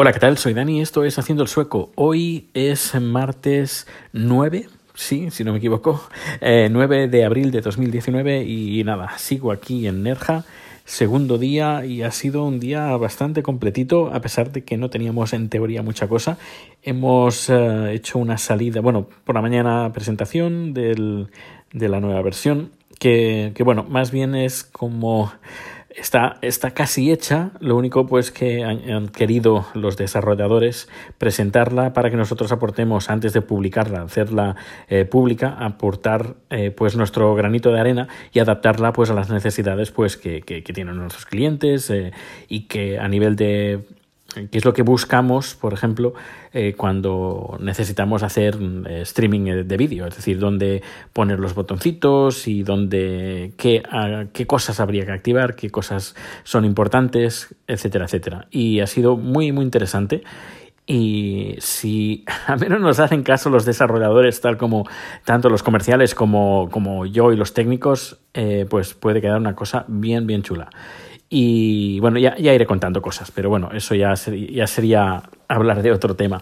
Hola, ¿qué tal? Soy Dani, esto es Haciendo el Sueco. Hoy es martes 9, sí, si no me equivoco, eh, 9 de abril de 2019 y nada, sigo aquí en Nerja, segundo día y ha sido un día bastante completito a pesar de que no teníamos en teoría mucha cosa. Hemos eh, hecho una salida, bueno, por la mañana presentación del, de la nueva versión que, que bueno, más bien es como está, está casi hecha, lo único pues que han, querido los desarrolladores presentarla para que nosotros aportemos antes de publicarla, hacerla eh, pública, aportar eh, pues nuestro granito de arena y adaptarla pues a las necesidades pues que, que, que tienen nuestros clientes eh, y que a nivel de que es lo que buscamos, por ejemplo, eh, cuando necesitamos hacer eh, streaming de vídeo, es decir, dónde poner los botoncitos y dónde qué, qué cosas habría que activar, qué cosas son importantes, etcétera, etcétera. Y ha sido muy, muy interesante. Y si a menos nos hacen caso los desarrolladores, tal como tanto los comerciales como, como yo y los técnicos, eh, pues puede quedar una cosa bien, bien chula. Y bueno, ya, ya iré contando cosas, pero bueno, eso ya, sería hablar de otro tema.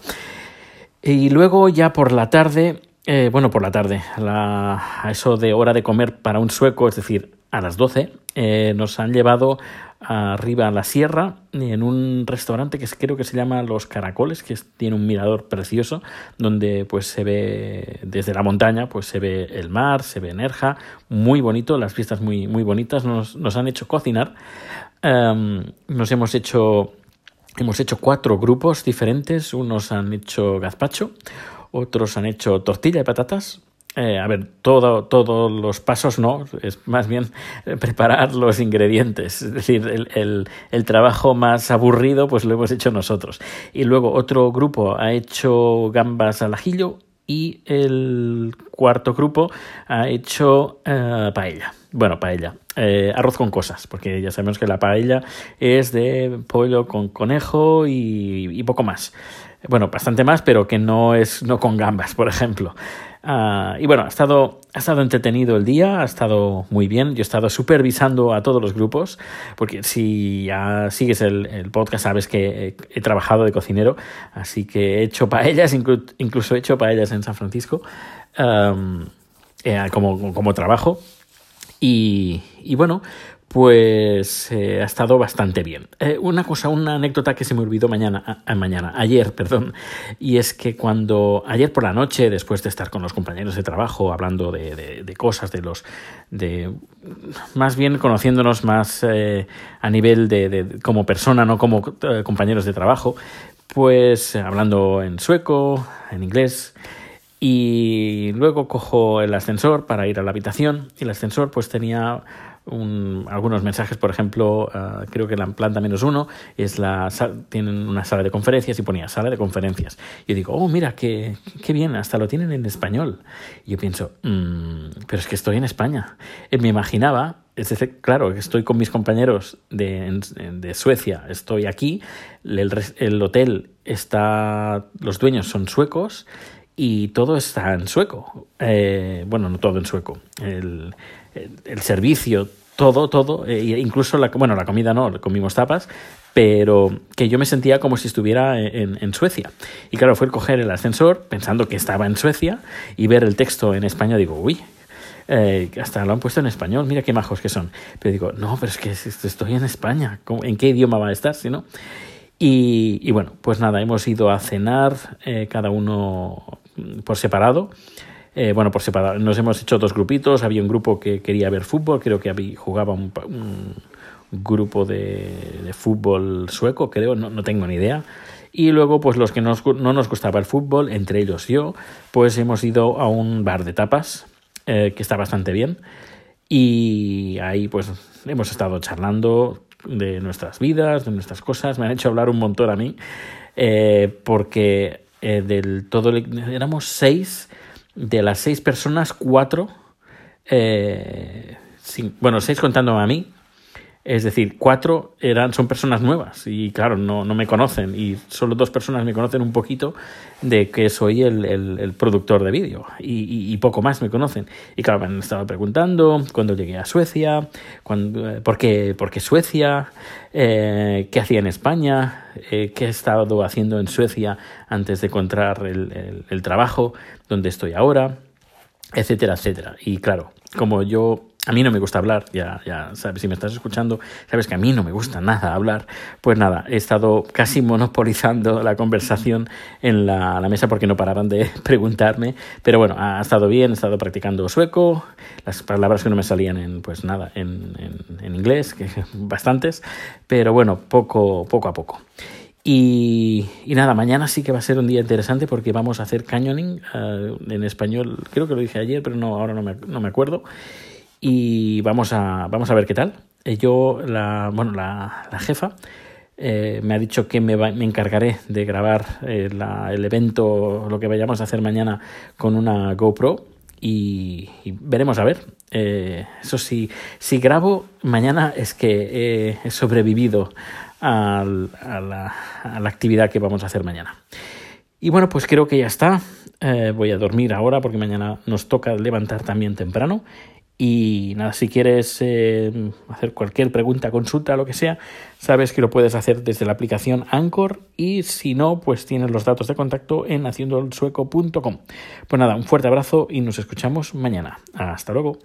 Y luego ya por la tarde, eh, bueno, por la tarde, la, a eso de hora de comer para un sueco, es decir, a las 12, eh, nos han llevado arriba a la sierra en un restaurante que creo que se llama Los Caracoles, que tiene un mirador precioso donde pues se ve desde la montaña, pues se ve el mar, se ve Nerja, muy bonito, las vistas muy, muy bonitas, nos, han hecho cocinar, um, nos hemos hecho, hemos hecho cuatro grupos diferentes, unos han hecho gazpacho, otros han hecho tortilla de patatas, eh, a ver, todo, todos los pasos no, es más bien preparar los ingredientes. Es decir, el, el, trabajo más aburrido pues lo hemos hecho nosotros. Y luego otro grupo ha hecho gambas al ajillo y el cuarto grupo ha hecho uh, paella. Bueno, paella. Eh, arroz con cosas, porque ya sabemos que la paella es de pollo con conejo y, y poco más. Bueno, bastante más, pero que no es no con gambas, por ejemplo. Uh, y bueno, ha estado, ha estado entretenido el día, ha estado muy bien. Yo he estado supervisando a todos los grupos, porque si ya sigues el, podcast sabes que he, trabajado de cocinero, así que he hecho paellas, inclu incluso he hecho paellas en San Francisco eh, como, como trabajo. Y, y bueno, pues eh, ha estado bastante bien. Eh, una cosa, una anécdota que se me olvidó mañana, ayer, perdón, y es que cuando ayer por la noche, después de estar con los compañeros de trabajo hablando de, de, de cosas, de los, de más bien conociéndonos más eh, a nivel de, de, como persona, no como compañeros de trabajo, pues hablando en sueco, en inglés. Y luego cojo el ascensor para ir a la habitación y el ascensor pues tenía un, algunos mensajes, por ejemplo, uh, creo que la planta menos uno es la tienen una sala de conferencias y ponía sala de conferencias. Yo digo, oh, mira, qué, qué bien, hasta lo tienen en español. Y yo pienso, mmm, pero es que estoy en España. Y me imaginaba, es decir, claro, estoy con mis compañeros de, de Suecia, estoy aquí, el, el hotel está, los dueños son suecos y todo está en sueco. Eh, bueno, no todo en sueco. El, el, servicio, todo, todo, eh, incluso la, bueno, la comida no, comimos tapas, pero que yo me sentía como si estuviera en, Suecia. Y claro, fue el coger el ascensor pensando que estaba en Suecia y ver el texto en español, digo, uy. Eh, hasta lo han puesto en español, mira qué majos que son. Pero digo, no, pero es que estoy en España, ¿en qué idioma va a estar si no? Y, bueno, pues nada, hemos ido a cenar eh, cada uno por separado. Eh, bueno, por separado. Nos hemos hecho dos grupitos. Había un grupo que quería ver fútbol, creo que jugaba un, un grupo de, de, fútbol sueco, creo, no, no, tengo ni idea. Y luego, pues los que nos, no nos gustaba el fútbol, entre ellos yo, pues hemos ido a un bar de tapas, eh, que está bastante bien. Y ahí, pues, hemos estado charlando de nuestras vidas, de nuestras cosas. Me han hecho hablar un montón a mí, eh, porque eh, del todo éramos seis de las seis personas cuatro eh, bueno seis contándome a mí Es decir, cuatro eran, son personas nuevas y claro, no, no me conocen. Y solo dos personas me conocen un poquito de que soy el, el, productor de vídeo. Y, y, poco más me conocen. Y claro, me han estado preguntando cuándo llegué a Suecia, cuándo, eh, por, qué, por qué Suecia, eh, qué hacía en España, eh, qué he estado haciendo en Suecia antes de encontrar el, el, el trabajo donde estoy ahora, etcétera, etcétera. Y claro, como yo a mí no me gusta hablar, ya, ya sabes, si me estás escuchando, sabes que a mí no me gusta nada hablar. Pues nada, he estado casi monopolizando la conversación en la, mesa porque no paraban de preguntarme. Pero bueno, ha estado bien, he estado practicando sueco, las palabras que no me salían en, pues nada, en, en, inglés, que bastantes, pero bueno, poco, poco a poco. Y, y, nada, mañana sí que va a ser un día interesante porque vamos a hacer canyoning uh, en español. Creo que lo dije ayer, pero no, ahora no me, no me acuerdo y vamos a, vamos a ver qué tal. Eh, yo, la, bueno, la, jefa eh, me ha dicho que me, me encargaré de grabar eh, el evento, lo que vayamos a hacer mañana con una GoPro y, veremos a ver. eso sí, si grabo mañana es que he sobrevivido a, la, actividad que vamos a hacer mañana. Y bueno, pues creo que ya está. voy a dormir ahora porque mañana nos toca levantar también temprano y nada, si quieres eh, hacer cualquier pregunta, consulta, lo que sea, sabes que lo puedes hacer desde la aplicación Anchor y si no, pues tienes los datos de contacto en haciendoelsueco.com. Pues nada, un fuerte abrazo y nos escuchamos mañana. Hasta luego.